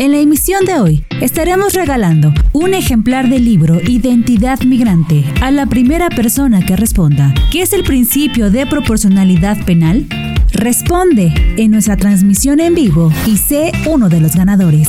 En la emisión de hoy estaremos regalando un ejemplar del libro Identidad Migrante a la primera persona que responda. ¿Qué es el principio de proporcionalidad penal? Responde en nuestra transmisión en vivo y sé uno de los ganadores.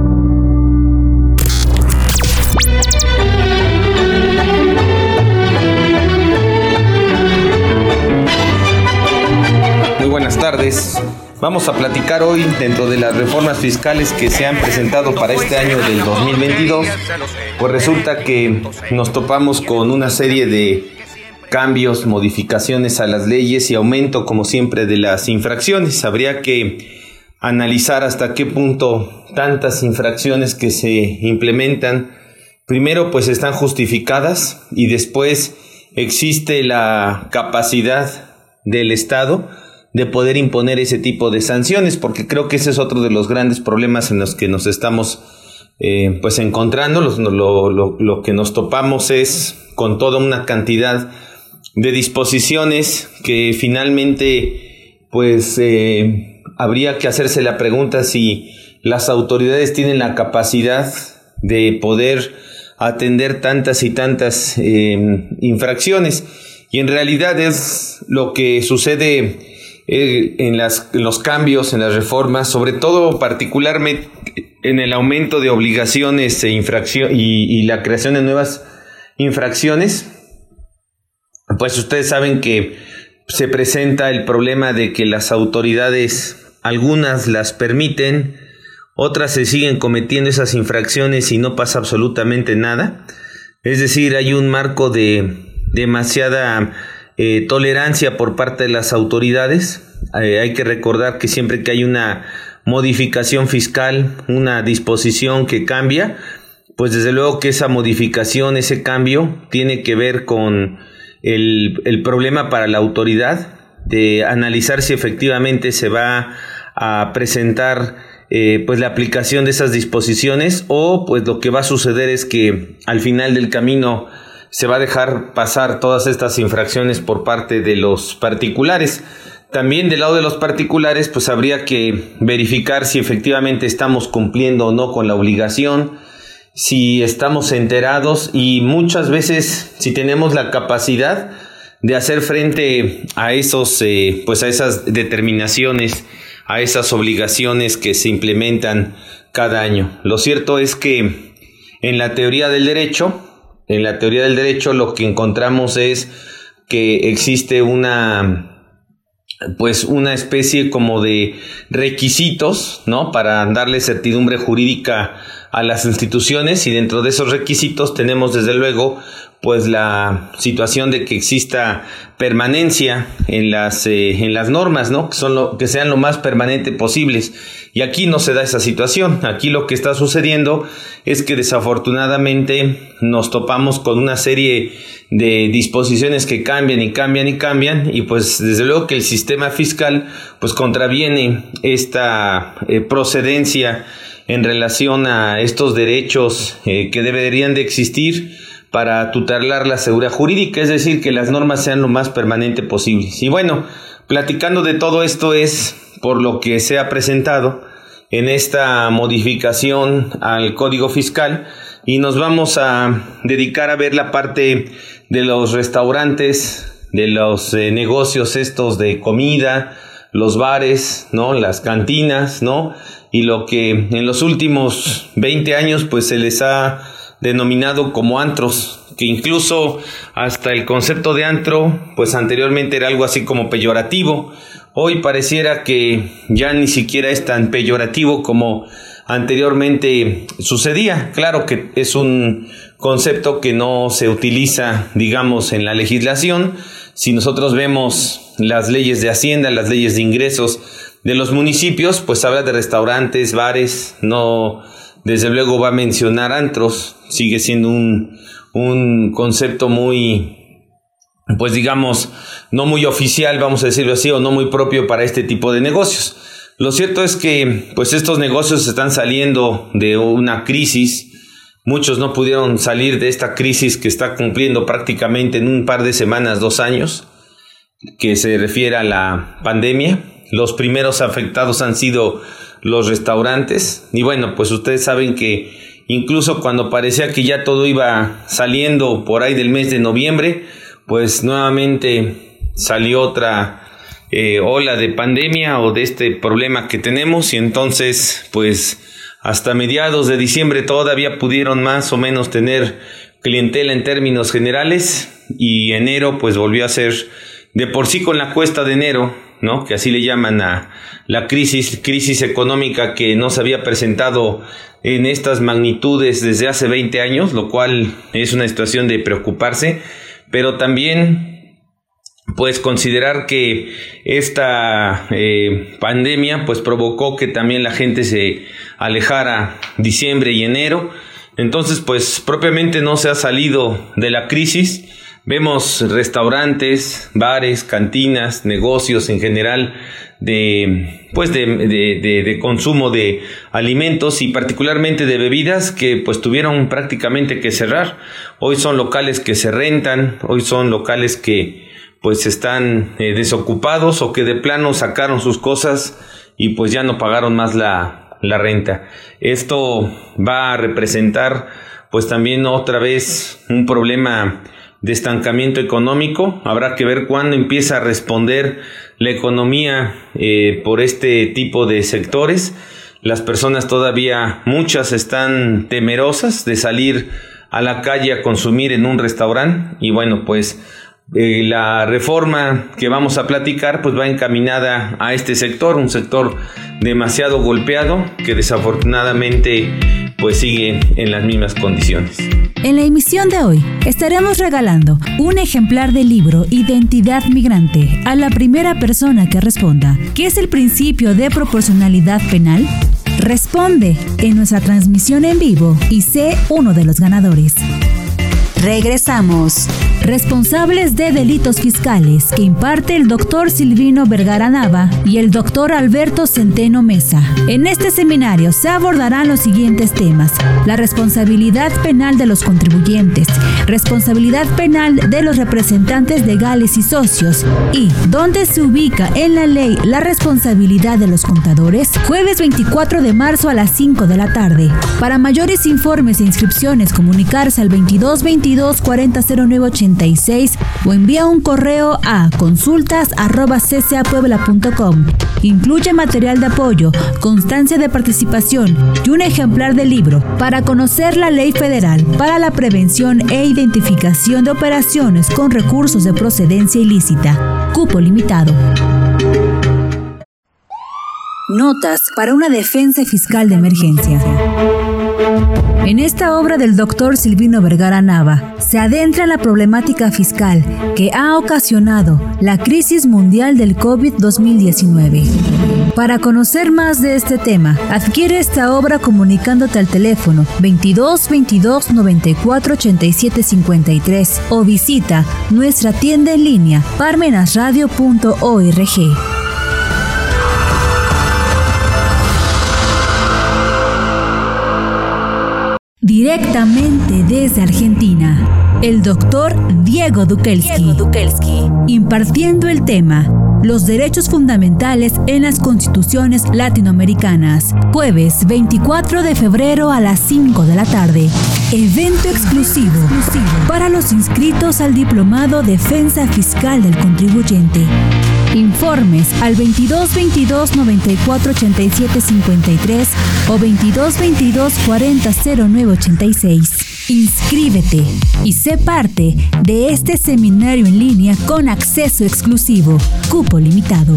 Buenas tardes. Vamos a platicar hoy dentro de las reformas fiscales que se han presentado para este año del 2022. Pues resulta que nos topamos con una serie de cambios, modificaciones a las leyes y aumento, como siempre, de las infracciones. Habría que analizar hasta qué punto tantas infracciones que se implementan, primero pues están justificadas y después existe la capacidad del Estado de poder imponer ese tipo de sanciones, porque creo que ese es otro de los grandes problemas en los que nos estamos eh, pues encontrando. Lo, que nos topamos es con toda una cantidad de disposiciones que finalmente pues eh, habría que hacerse la pregunta si las autoridades tienen la capacidad de poder atender tantas y tantas eh, infracciones. Y en realidad es lo que sucede eh, en, los cambios, en las reformas, sobre todo particularmente en el aumento de obligaciones e infracción y, la creación de nuevas infracciones, pues ustedes saben que se presenta el problema de que las autoridades, algunas las permiten, otras se siguen cometiendo esas infracciones y no pasa absolutamente nada. Es decir, hay un marco de demasiada eh, tolerancia por parte de las autoridades. Eh, hay que recordar que siempre que hay una modificación fiscal, una disposición que cambia, pues desde luego que esa modificación, ese cambio, tiene que ver con el, problema para la autoridad de analizar si efectivamente se va a presentar eh, pues la aplicación de esas disposiciones o pues lo que va a suceder es que al final del camino se va a dejar pasar todas estas infracciones por parte de los particulares. También del lado de los particulares, pues habría que verificar si efectivamente estamos cumpliendo o no con la obligación, si estamos enterados y muchas veces si tenemos la capacidad de hacer frente a esos, eh, pues a esas determinaciones, a esas obligaciones que se implementan cada año. Lo cierto es que en la teoría del derecho, en la teoría del derecho lo que encontramos es que existe una pues una especie como de requisitos, ¿no? Para darle certidumbre jurídica a las instituciones y dentro de esos requisitos tenemos desde luego pues la situación de que exista permanencia en las, eh, en las normas, ¿no? Que, son lo, que sean lo más permanente posibles. Y aquí no se da esa situación. Aquí lo que está sucediendo es que desafortunadamente nos topamos con una serie de disposiciones que cambian y cambian y cambian y pues desde luego que el sistema fiscal pues contraviene esta eh, procedencia en relación a estos derechos eh, que deberían de existir para tutelar la seguridad jurídica, es decir, que las normas sean lo más permanente posible. Y bueno, platicando de todo esto es por lo que se ha presentado en esta modificación al Código Fiscal y nos vamos a dedicar a ver la parte de los restaurantes, de los eh, negocios estos de comida, los bares, ¿no? Las cantinas, ¿no? Y lo que en los últimos 20 años pues se les ha denominado como antros, que incluso hasta el concepto de antro, pues anteriormente era algo así como peyorativo. Hoy pareciera que ya ni siquiera es tan peyorativo como anteriormente sucedía. Claro que es un concepto que no se utiliza, digamos, en la legislación. Si nosotros vemos las leyes de Hacienda, las leyes de ingresos de los municipios, pues habla de restaurantes, bares, no desde luego va a mencionar antros, sigue siendo un, un concepto muy, pues digamos, no muy oficial, vamos a decirlo así, o no muy propio para este tipo de negocios. Lo cierto es que pues estos negocios están saliendo de una crisis. Muchos no pudieron salir de esta crisis que está cumpliendo prácticamente en un par de semanas, dos años, que se refiere a la pandemia. Los primeros afectados han sido los restaurantes. Y bueno, pues ustedes saben que incluso cuando parecía que ya todo iba saliendo por ahí del mes de noviembre, pues nuevamente salió otra eh, ola de pandemia o de este problema que tenemos y entonces pues hasta mediados de diciembre todavía pudieron más o menos tener clientela en términos generales y enero pues volvió a ser de por sí con la cuesta de enero, ¿no? Que así le llaman a la crisis, crisis económica que no se había presentado en estas magnitudes desde hace 20 años, lo cual es una situación de preocuparse, pero también pues considerar que esta eh, pandemia pues provocó que también la gente se alejara diciembre y enero. Entonces pues propiamente no se ha salido de la crisis vemos restaurantes bares cantinas negocios en general de pues de, de, de, consumo de alimentos y particularmente de bebidas que pues tuvieron prácticamente que cerrar hoy son locales que se rentan hoy son locales que pues están eh, desocupados o que de plano sacaron sus cosas y pues ya no pagaron más la, la renta. Esto va a representar pues también otra vez un problema de estancamiento económico. Habrá que ver cuándo empieza a responder la economía eh, por este tipo de sectores. Las personas todavía, muchas están temerosas de salir a la calle a consumir en un restaurante y bueno, pues eh, la reforma que vamos a platicar pues va encaminada a este sector, un sector demasiado golpeado que desafortunadamente pues sigue en las mismas condiciones. En la emisión de hoy estaremos regalando un ejemplar del libro Identidad Migrante a la primera persona que responda. ¿Qué es el principio de proporcionalidad penal? Responde en nuestra transmisión en vivo y sé uno de los ganadores. Regresamos. Responsables de delitos fiscales que imparte el doctor Silvino Vergara Nava y el doctor Alberto Centeno Mesa. En este seminario se abordarán los siguientes temas. La responsabilidad penal de los contribuyentes, responsabilidad penal de los representantes legales y socios y dónde se ubica en la ley la responsabilidad de los contadores. Jueves 24 de marzo a las 5 de la tarde. Para mayores informes e inscripciones comunicarse al 2222 22 40 o envía un correo a consultas.ccapuebla.com. Incluye material de apoyo, constancia de participación y un ejemplar del libro para conocer la ley federal para la prevención e identificación de operaciones con recursos de procedencia ilícita. Cupo limitado. Notas para una defensa fiscal de emergencia. En esta obra del doctor Silvino Vergara Nava se adentra la problemática fiscal que ha ocasionado la crisis mundial del COVID-2019. Para conocer más de este tema, adquiere esta obra comunicándote al teléfono 22 22 94 87 53 o visita nuestra tienda en línea parmenasradio.org. Directamente desde Argentina, el doctor Diego Dukelski, impartiendo el tema Los derechos fundamentales en las constituciones latinoamericanas, jueves 24 de febrero a las 5 de la tarde. Evento exclusivo para los inscritos al Diplomado Defensa Fiscal del Contribuyente. Informes al 22 22 94 87 53 o 22 22 40 09 86. Inscríbete y sé parte de este seminario en línea con acceso exclusivo. Cupo limitado.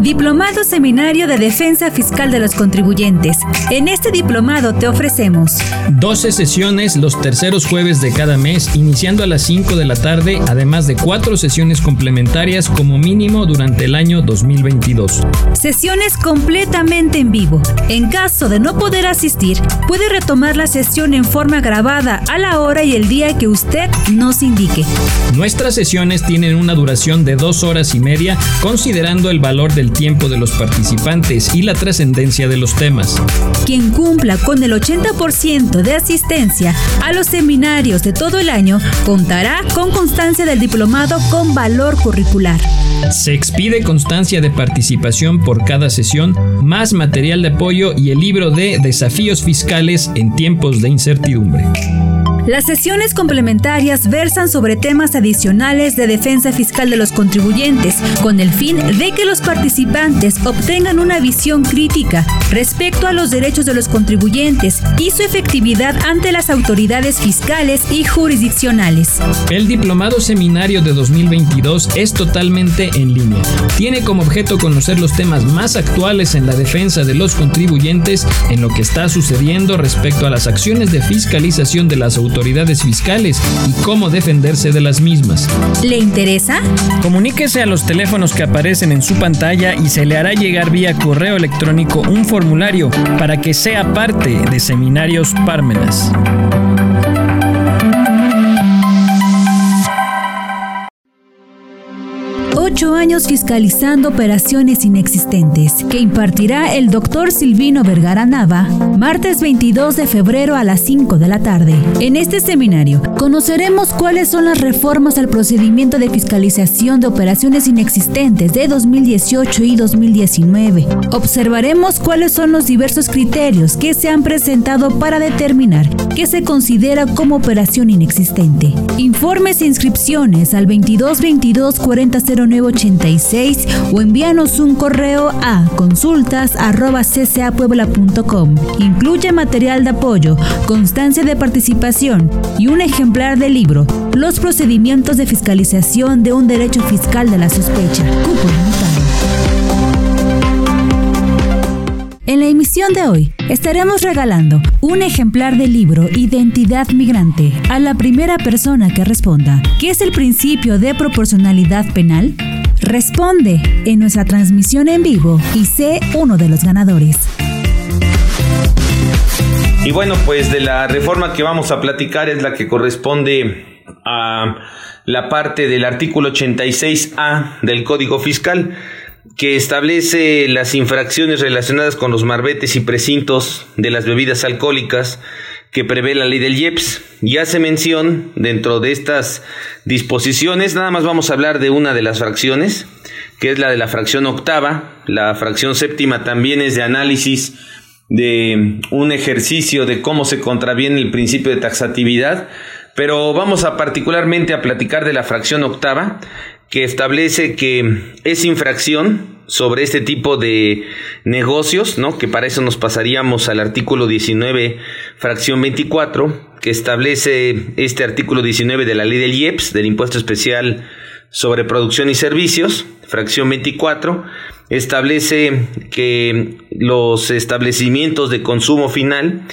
Diplomado Seminario de Defensa Fiscal de los Contribuyentes. En este diplomado te ofrecemos 12 sesiones los terceros jueves de cada mes, iniciando a las 5 de la tarde, además de cuatro sesiones complementarias como mínimo durante el año 2022. Sesiones completamente en vivo. En caso de no poder asistir, puede retomar la sesión en forma grabada a la hora y el día que usted nos indique. Nuestras sesiones tienen una duración de dos horas y media, considerando el valor del tiempo de los participantes y la trascendencia de los temas. Quien cumpla con el 80% de asistencia a los seminarios de todo el año contará con constancia del diplomado con valor curricular. Se expide constancia de participación por cada sesión, más material de apoyo y el libro de Desafíos Fiscales en tiempos de incertidumbre. Las sesiones complementarias versan sobre temas adicionales de defensa fiscal de los contribuyentes, con el fin de que los participantes obtengan una visión crítica respecto a los derechos de los contribuyentes y su efectividad ante las autoridades fiscales y jurisdiccionales. El diplomado seminario de 2022 es totalmente en línea. Tiene como objeto conocer los temas más actuales en la defensa de los contribuyentes en lo que está sucediendo respecto a las acciones de fiscalización de las autoridades autoridades fiscales y cómo defenderse de las mismas. ¿Le interesa? Comuníquese a los teléfonos que aparecen en su pantalla y se le hará llegar vía correo electrónico un formulario para que sea parte de Seminarios Parmenas. 18 años fiscalizando operaciones inexistentes, que impartirá el doctor Silvino Vergara Nava, martes 22 de febrero a las 5 de la tarde. En este seminario conoceremos cuáles son las reformas al procedimiento de fiscalización de operaciones inexistentes de 2018 y 2019. Observaremos cuáles son los diversos criterios que se han presentado para determinar qué se considera como operación inexistente. Informes e inscripciones al 2222 4009 86 o envíanos un correo a consultas.ccapuebla.com. Incluye material de apoyo, constancia de participación y un ejemplar del libro Los procedimientos de fiscalización de un derecho fiscal de la sospecha. En la emisión de hoy estaremos regalando un ejemplar del libro Identidad Migrante a la primera persona que responda. ¿Qué es el principio de proporcionalidad penal? Responde en nuestra transmisión en vivo y sé uno de los ganadores. Y bueno, pues de la reforma que vamos a platicar es la que corresponde a la parte del artículo 86A del Código Fiscal que establece las infracciones relacionadas con los marbetes y precintos de las bebidas alcohólicas que prevé la ley del IEPS. Y hace mención dentro de estas disposiciones, nada más vamos a hablar de una de las fracciones, que es la de la fracción octava. La fracción séptima también es de análisis de un ejercicio de cómo se contraviene el principio de taxatividad, pero vamos a particularmente a platicar de la fracción octava, que establece que es infracción sobre este tipo de negocios, ¿no? Que para eso nos pasaríamos al artículo 19, fracción 24, que establece este artículo 19 de la ley del IEPS, del impuesto especial sobre producción y servicios, fracción 24, establece que los establecimientos de consumo final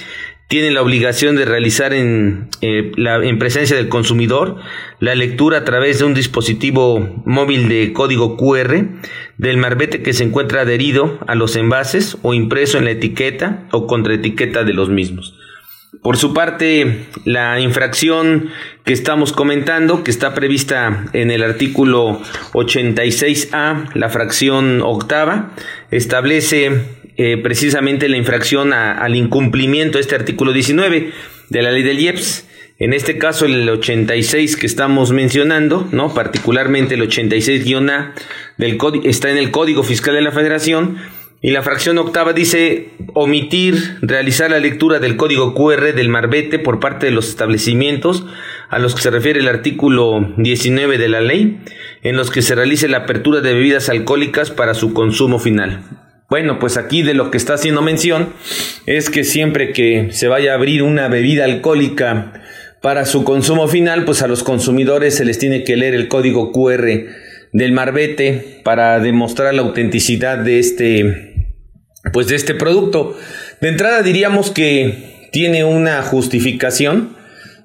tienen la obligación de realizar en, eh, la, en presencia del consumidor la lectura a través de un dispositivo móvil de código QR del marbete que se encuentra adherido a los envases o impreso en la etiqueta o contraetiqueta de los mismos. Por su parte, la infracción que estamos comentando, que está prevista en el artículo 86A, la fracción octava, establece eh, precisamente la infracción al incumplimiento de este artículo 19 de la ley del IEPS. En este caso, el 86 que estamos mencionando, ¿no? particularmente el 86-A del está en el Código Fiscal de la Federación, y la fracción octava dice omitir realizar la lectura del código QR del marbete por parte de los establecimientos a los que se refiere el artículo 19 de la ley, en los que se realice la apertura de bebidas alcohólicas para su consumo final. Bueno, pues aquí de lo que está haciendo mención es que siempre que se vaya a abrir una bebida alcohólica para su consumo final, pues a los consumidores se les tiene que leer el código QR del marbete para demostrar la autenticidad de este, pues de este producto. De entrada diríamos que tiene una justificación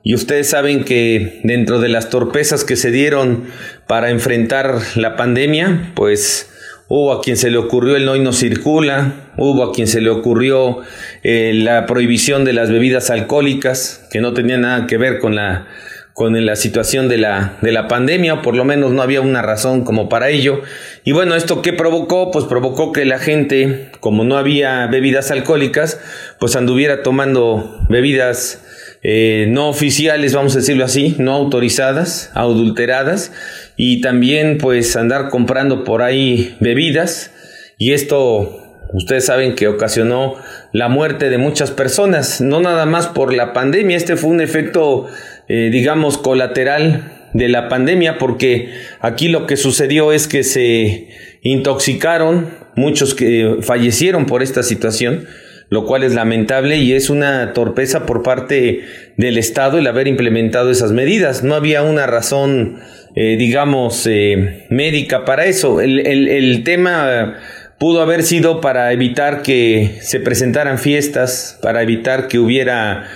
y ustedes saben que dentro de las torpezas que se dieron para enfrentar la pandemia, pues hubo a quien se le ocurrió el no y no circula, hubo a quien se le ocurrió eh, la prohibición de las bebidas alcohólicas, que no tenía nada que ver con la con la situación de la, de la pandemia, o por lo menos no había una razón como para ello. Y bueno, ¿esto qué provocó? Pues provocó que la gente, como no había bebidas alcohólicas, pues anduviera tomando bebidas eh, no oficiales, vamos a decirlo así, no autorizadas, adulteradas, y también pues andar comprando por ahí bebidas. Y esto Ustedes saben que ocasionó la muerte de muchas personas, no nada más por la pandemia, este fue un efecto eh, digamos, colateral de la pandemia, porque aquí lo que sucedió es que se intoxicaron, muchos que fallecieron por esta situación, lo cual es lamentable y es una torpeza por parte del Estado el haber implementado esas medidas. No había una razón, eh, digamos, eh, médica para eso. El, el tema pudo haber sido para evitar que se presentaran fiestas, para evitar que hubiera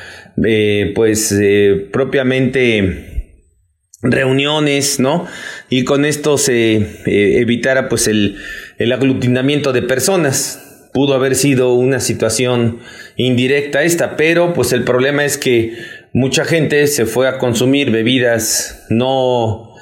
eh, pues eh, propiamente reuniones, ¿no? Y con esto se eh, evitara pues el, el aglutinamiento de personas. Pudo haber sido una situación indirecta esta, pero pues el problema es que mucha gente se fue a consumir bebidas no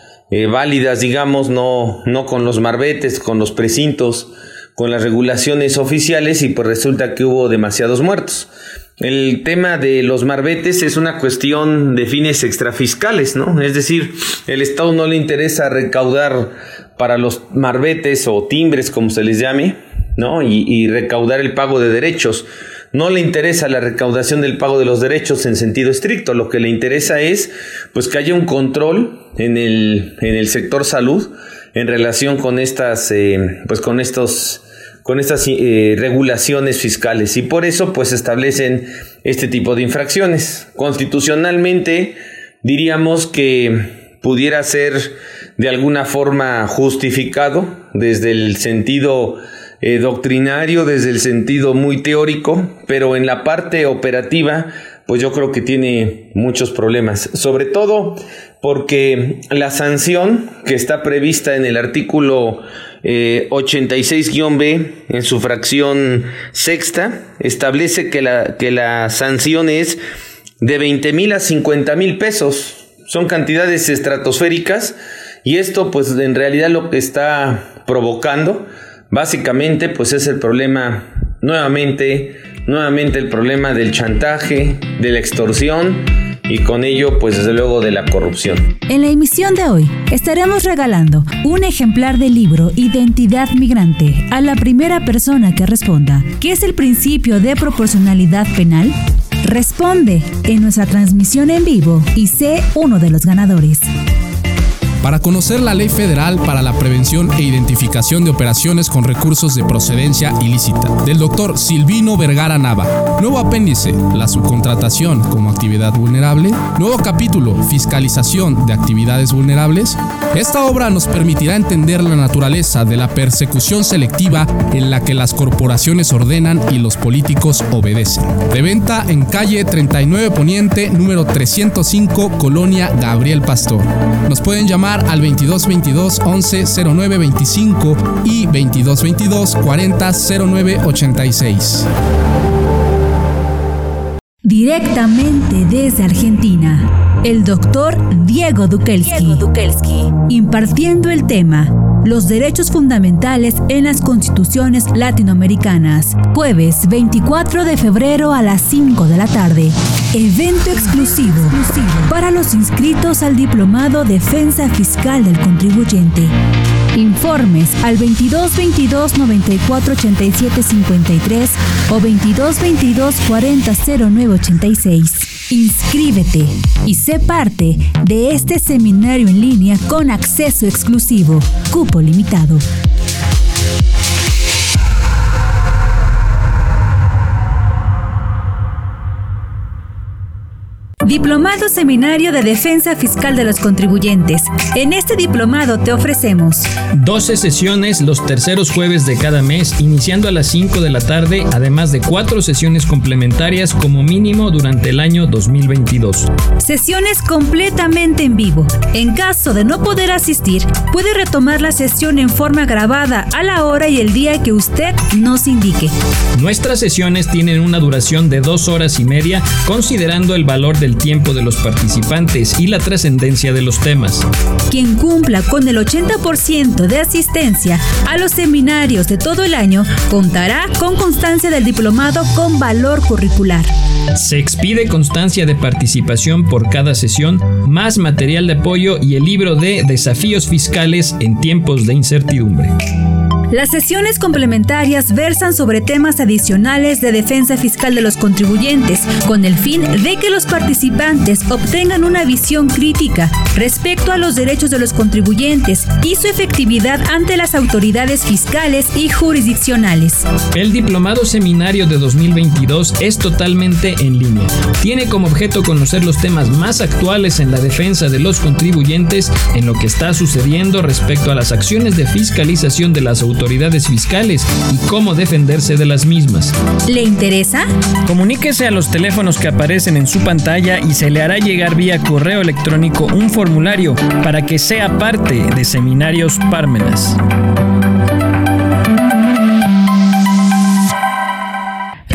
válidas, digamos, no, no con los marbetes, con los precintos, con las regulaciones oficiales y pues resulta que hubo demasiados muertos. El tema de los marbetes es una cuestión de fines extrafiscales, ¿no? Es decir, el Estado no le interesa recaudar para los marbetes o timbres, como se les llame, ¿no? Y, recaudar el pago de derechos. No le interesa la recaudación del pago de los derechos en sentido estricto. Lo que le interesa es, pues, que haya un control en el, en el sector salud en relación con estas, eh, pues, con estos con estas eh, regulaciones fiscales y por eso pues establecen este tipo de infracciones. Constitucionalmente diríamos que pudiera ser de alguna forma justificado desde el sentido eh, doctrinario, desde el sentido muy teórico, pero en la parte operativa pues yo creo que tiene muchos problemas, sobre todo porque la sanción que está prevista en el artículo 86-B eh, en su fracción sexta establece que la, que la sanción es de 20 mil a 50 mil pesos. Son cantidades estratosféricas y esto pues en realidad lo que está provocando básicamente pues es el problema nuevamente, nuevamente el problema del chantaje, de la extorsión y con ello pues desde luego de la corrupción. En la emisión de hoy estaremos regalando un ejemplar del libro Identidad Migrante a la primera persona que responda. ¿Qué es el principio de proporcionalidad penal? Responde en nuestra transmisión en vivo y sé uno de los ganadores para conocer la Ley Federal para la Prevención e Identificación de Operaciones con Recursos de Procedencia Ilícita, del doctor Silvino Vergara Nava. Nuevo apéndice, la subcontratación como actividad vulnerable. Nuevo capítulo, fiscalización de actividades vulnerables. Esta obra nos permitirá entender la naturaleza de la persecución selectiva en la que las corporaciones ordenan y los políticos obedecen. De venta en calle 39 Poniente, número 305, Colonia Gabriel Pastor. Nos pueden llamar al 2222 11 09 25 y 2222 40 09 86. Directamente desde Argentina, el doctor Diego Dukelski, impartiendo el tema Los derechos fundamentales en las constituciones latinoamericanas, jueves 24 de febrero a las 5 de la tarde. Evento exclusivo para los inscritos al Diplomado Defensa Fiscal del Contribuyente. Informes al 22 22 94 87 53 o 22 22 40 09 86. Inscríbete y sé parte de este seminario en línea con acceso exclusivo, cupo limitado. Diplomado Seminario de Defensa Fiscal de los Contribuyentes. En este diplomado te ofrecemos 12 sesiones los terceros jueves de cada mes, iniciando a las 5 de la tarde, además de cuatro sesiones complementarias como mínimo durante el año 2022. Sesiones completamente en vivo. En caso de no poder asistir, puede retomar la sesión en forma grabada a la hora y el día que usted nos indique. Nuestras sesiones tienen una duración de dos horas y media, considerando el valor del tiempo de los participantes y la trascendencia de los temas. Quien cumpla con el 80% de asistencia a los seminarios de todo el año contará con constancia del diplomado con valor curricular. Se expide constancia de participación por cada sesión, más material de apoyo y el libro de Desafíos Fiscales en tiempos de incertidumbre. Las sesiones complementarias versan sobre temas adicionales de defensa fiscal de los contribuyentes, con el fin de que los participantes obtengan una visión crítica respecto a los derechos de los contribuyentes y su efectividad ante las autoridades fiscales y jurisdiccionales. El Diplomado Seminario de 2022 es totalmente en línea. Tiene como objeto conocer los temas más actuales en la defensa de los contribuyentes en lo que está sucediendo respecto a las acciones de fiscalización de las autoridades autoridades fiscales y cómo defenderse de las mismas. ¿Le interesa? Comuníquese a los teléfonos que aparecen en su pantalla y se le hará llegar vía correo electrónico un formulario para que sea parte de Seminarios Pármenas.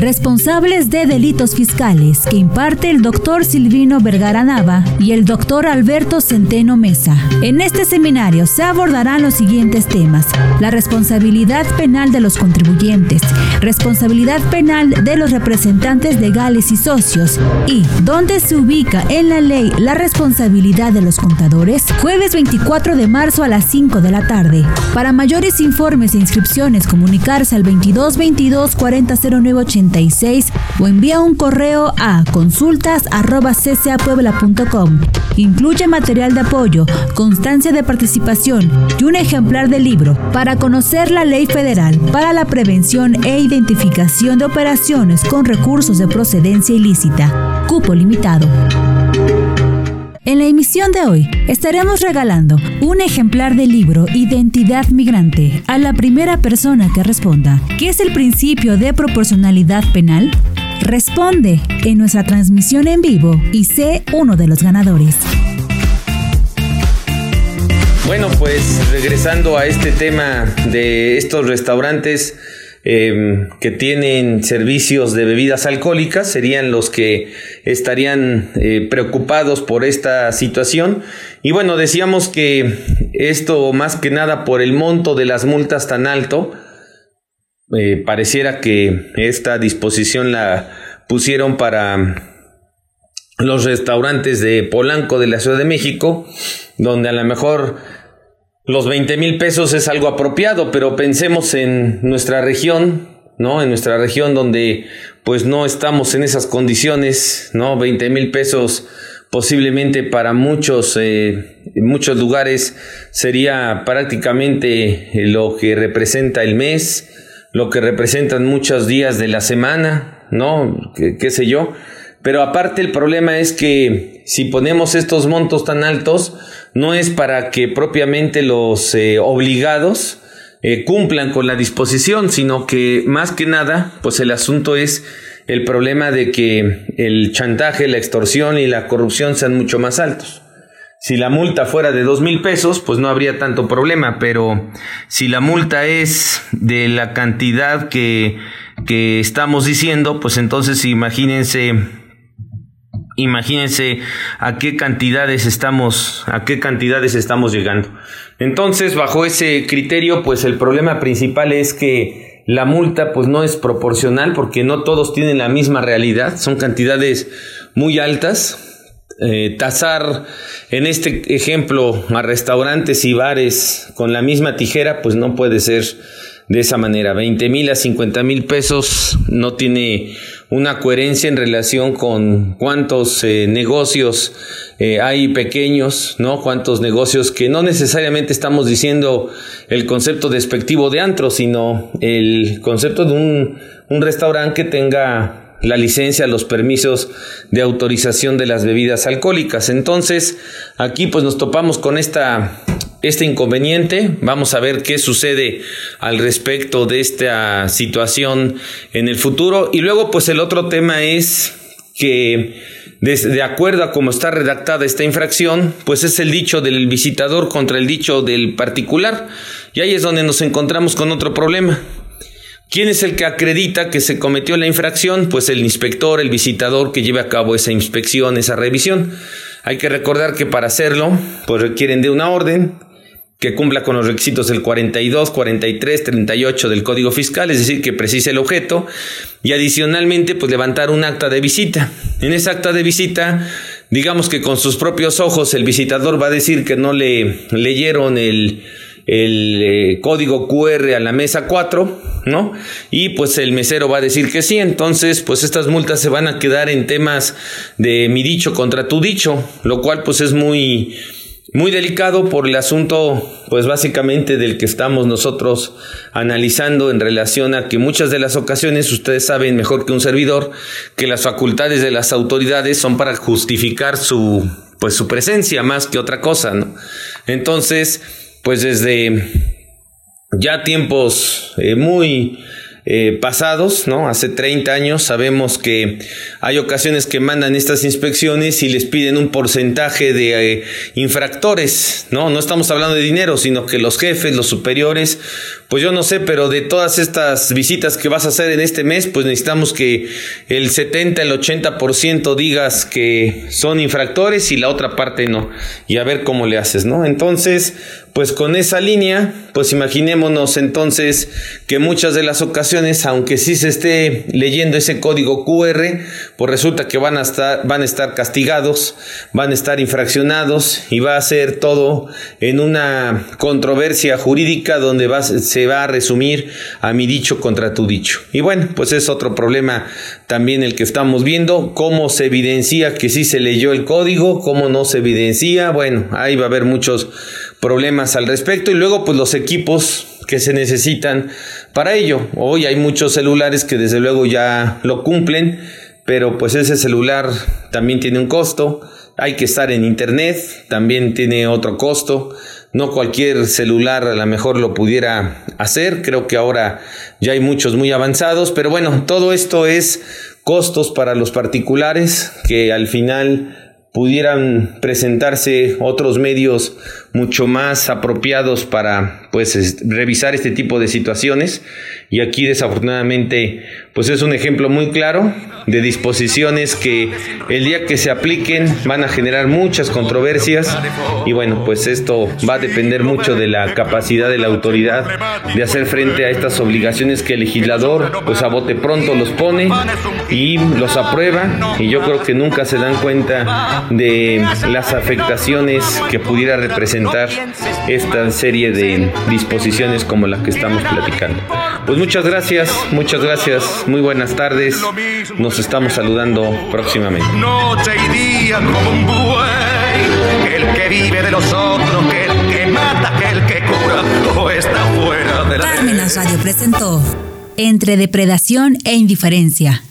Responsables de delitos fiscales que imparte el doctor Silvino Vergara Nava y el doctor Alberto Centeno Mesa. En este seminario se abordarán los siguientes temas. La responsabilidad penal de los contribuyentes, responsabilidad penal de los representantes legales y socios y dónde se ubica en la ley la responsabilidad de los contadores. Jueves 24 de marzo a las 5 de la tarde. Para mayores informes e inscripciones comunicarse al 22 22 40 o envía un correo a consultas.ccapuebla.com. Incluye material de apoyo, constancia de participación y un ejemplar del libro para conocer la ley federal para la prevención e identificación de operaciones con recursos de procedencia ilícita. Cupo limitado. Emisión de hoy estaremos regalando un ejemplar del libro Identidad Migrante a la primera persona que responda. ¿Qué es el principio de proporcionalidad penal? Responde en nuestra transmisión en vivo y sé uno de los ganadores. Bueno, pues regresando a este tema de estos restaurantes Em, que tienen servicios de bebidas alcohólicas serían los que estarían eh, preocupados por esta situación. Y bueno, decíamos que esto más que nada por el monto de las multas tan alto, eh, pareciera que esta disposición la pusieron para los restaurantes de Polanco de la Ciudad de México, donde a lo mejor los 20 mil pesos es algo apropiado, pero pensemos en nuestra región, ¿no? En nuestra región donde pues no estamos en esas condiciones, ¿no? 20 mil pesos posiblemente para muchos, eh, muchos lugares sería prácticamente lo que representa el mes, lo que representan muchos días de la semana, ¿no? qué sé yo. Pero aparte el problema es que si ponemos estos montos tan altos, no es para que propiamente los eh, obligados eh, cumplan con la disposición, sino que más que nada, pues el asunto es el problema de que el chantaje, la extorsión y la corrupción sean mucho más altos. Si la multa fuera de dos mil pesos, pues no habría tanto problema, pero si la multa es de la cantidad que, que estamos diciendo, pues entonces imagínense imagínense a qué cantidades estamos, a qué cantidades estamos llegando. Entonces, bajo ese criterio, pues el problema principal es que la multa pues no es proporcional porque no todos tienen la misma realidad, son cantidades muy altas. Eh, tasar en este ejemplo a restaurantes y bares con la misma tijera pues no puede ser de esa manera. 20 mil a 50 mil pesos no tiene una coherencia en relación con cuántos eh, negocios eh, hay pequeños, ¿no? Cuántos negocios que no necesariamente estamos diciendo el concepto despectivo de antro, sino el concepto de un, un restaurante que tenga la licencia, los permisos de autorización de las bebidas alcohólicas. Entonces, aquí pues nos topamos con esta este inconveniente. Vamos a ver qué sucede al respecto de esta situación en el futuro. Y luego, pues el otro tema es que de, acuerdo a cómo está redactada esta infracción, pues es el dicho del visitador contra el dicho del particular. Y ahí es donde nos encontramos con otro problema. ¿Quién es el que acredita que se cometió la infracción? Pues el inspector, el visitador que lleve a cabo esa inspección, esa revisión. Hay que recordar que para hacerlo, pues requieren de una orden, que cumpla con los requisitos del 42, 43, 38 del Código Fiscal, es decir, que precise el objeto, y adicionalmente, pues levantar un acta de visita. En esa acta de visita, digamos que con sus propios ojos el visitador va a decir que no le leyeron el, el eh, código QR a la mesa 4, ¿no? Y pues el mesero va a decir que sí, entonces pues estas multas se van a quedar en temas de mi dicho contra tu dicho, lo cual pues es muy muy delicado por el asunto, pues básicamente del que estamos nosotros analizando en relación a que muchas de las ocasiones ustedes saben mejor que un servidor que las facultades de las autoridades son para justificar su, pues su presencia más que otra cosa. Entonces, pues desde ya tiempos eh, muy eh, pasados, ¿no? Hace 30 años sabemos que hay ocasiones que mandan estas inspecciones y les piden un porcentaje de eh, infractores, ¿no? No estamos hablando de dinero, sino que los jefes, los superiores, pues yo no sé, pero de todas estas visitas que vas a hacer en este mes, pues necesitamos que el 70, el 80% digas que son infractores y la otra parte no. Y a ver cómo le haces, ¿no? Entonces, pues con esa línea, pues imaginémonos entonces que muchas de las ocasiones, aunque sí se esté leyendo ese código QR, pues resulta que van a estar, van a estar castigados, van a estar infraccionados y va a ser todo en una controversia jurídica donde se va a resumir a mi dicho contra tu dicho. Y bueno, pues es otro problema también el que estamos viendo, cómo se evidencia que sí se leyó el código, cómo no se evidencia, bueno, ahí va a haber muchos problemas al respecto y luego pues los equipos que se necesitan para ello. Hoy hay muchos celulares que desde luego ya lo cumplen, pero pues ese celular también tiene un costo, hay que estar en internet, también tiene otro costo. No cualquier celular a lo mejor lo pudiera hacer, creo que ahora ya hay muchos muy avanzados, pero bueno, todo esto es costos para los particulares que al final pudieran presentarse otros medios mucho más apropiados para pues revisar este tipo de situaciones. Y aquí desafortunadamente pues es un ejemplo muy claro de disposiciones que el día que se apliquen van a generar muchas controversias. Y bueno pues esto va a depender mucho de la capacidad de la autoridad de hacer frente a estas obligaciones que el legislador pues a bote pronto los pone y los aprueba. Y yo creo que nunca se dan cuenta de las afectaciones que pudiera representar esta serie de disposiciones como la que estamos platicando. Pues muchas gracias, muchas gracias, muy buenas tardes. Nos estamos saludando próximamente. Noche y día como un buey, el que vive de los otros, que el que mata, que el que cura, o está fuera de la. Radio presentó Entre Depredación e Indiferencia